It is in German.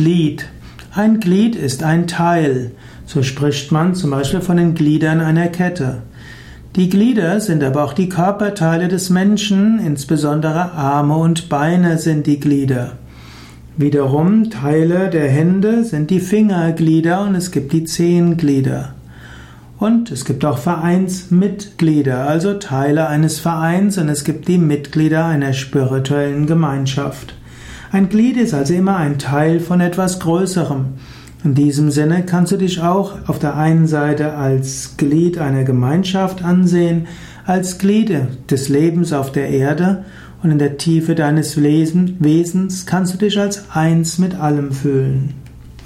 Glied. Ein Glied ist ein Teil. So spricht man zum Beispiel von den Gliedern einer Kette. Die Glieder sind aber auch die Körperteile des Menschen, insbesondere Arme und Beine sind die Glieder. Wiederum Teile der Hände sind die Fingerglieder und es gibt die Zehenglieder. Und es gibt auch Vereinsmitglieder, also Teile eines Vereins und es gibt die Mitglieder einer spirituellen Gemeinschaft. Ein Glied ist also immer ein Teil von etwas Größerem. In diesem Sinne kannst du dich auch auf der einen Seite als Glied einer Gemeinschaft ansehen, als Glied des Lebens auf der Erde und in der Tiefe deines Wesens kannst du dich als eins mit allem fühlen.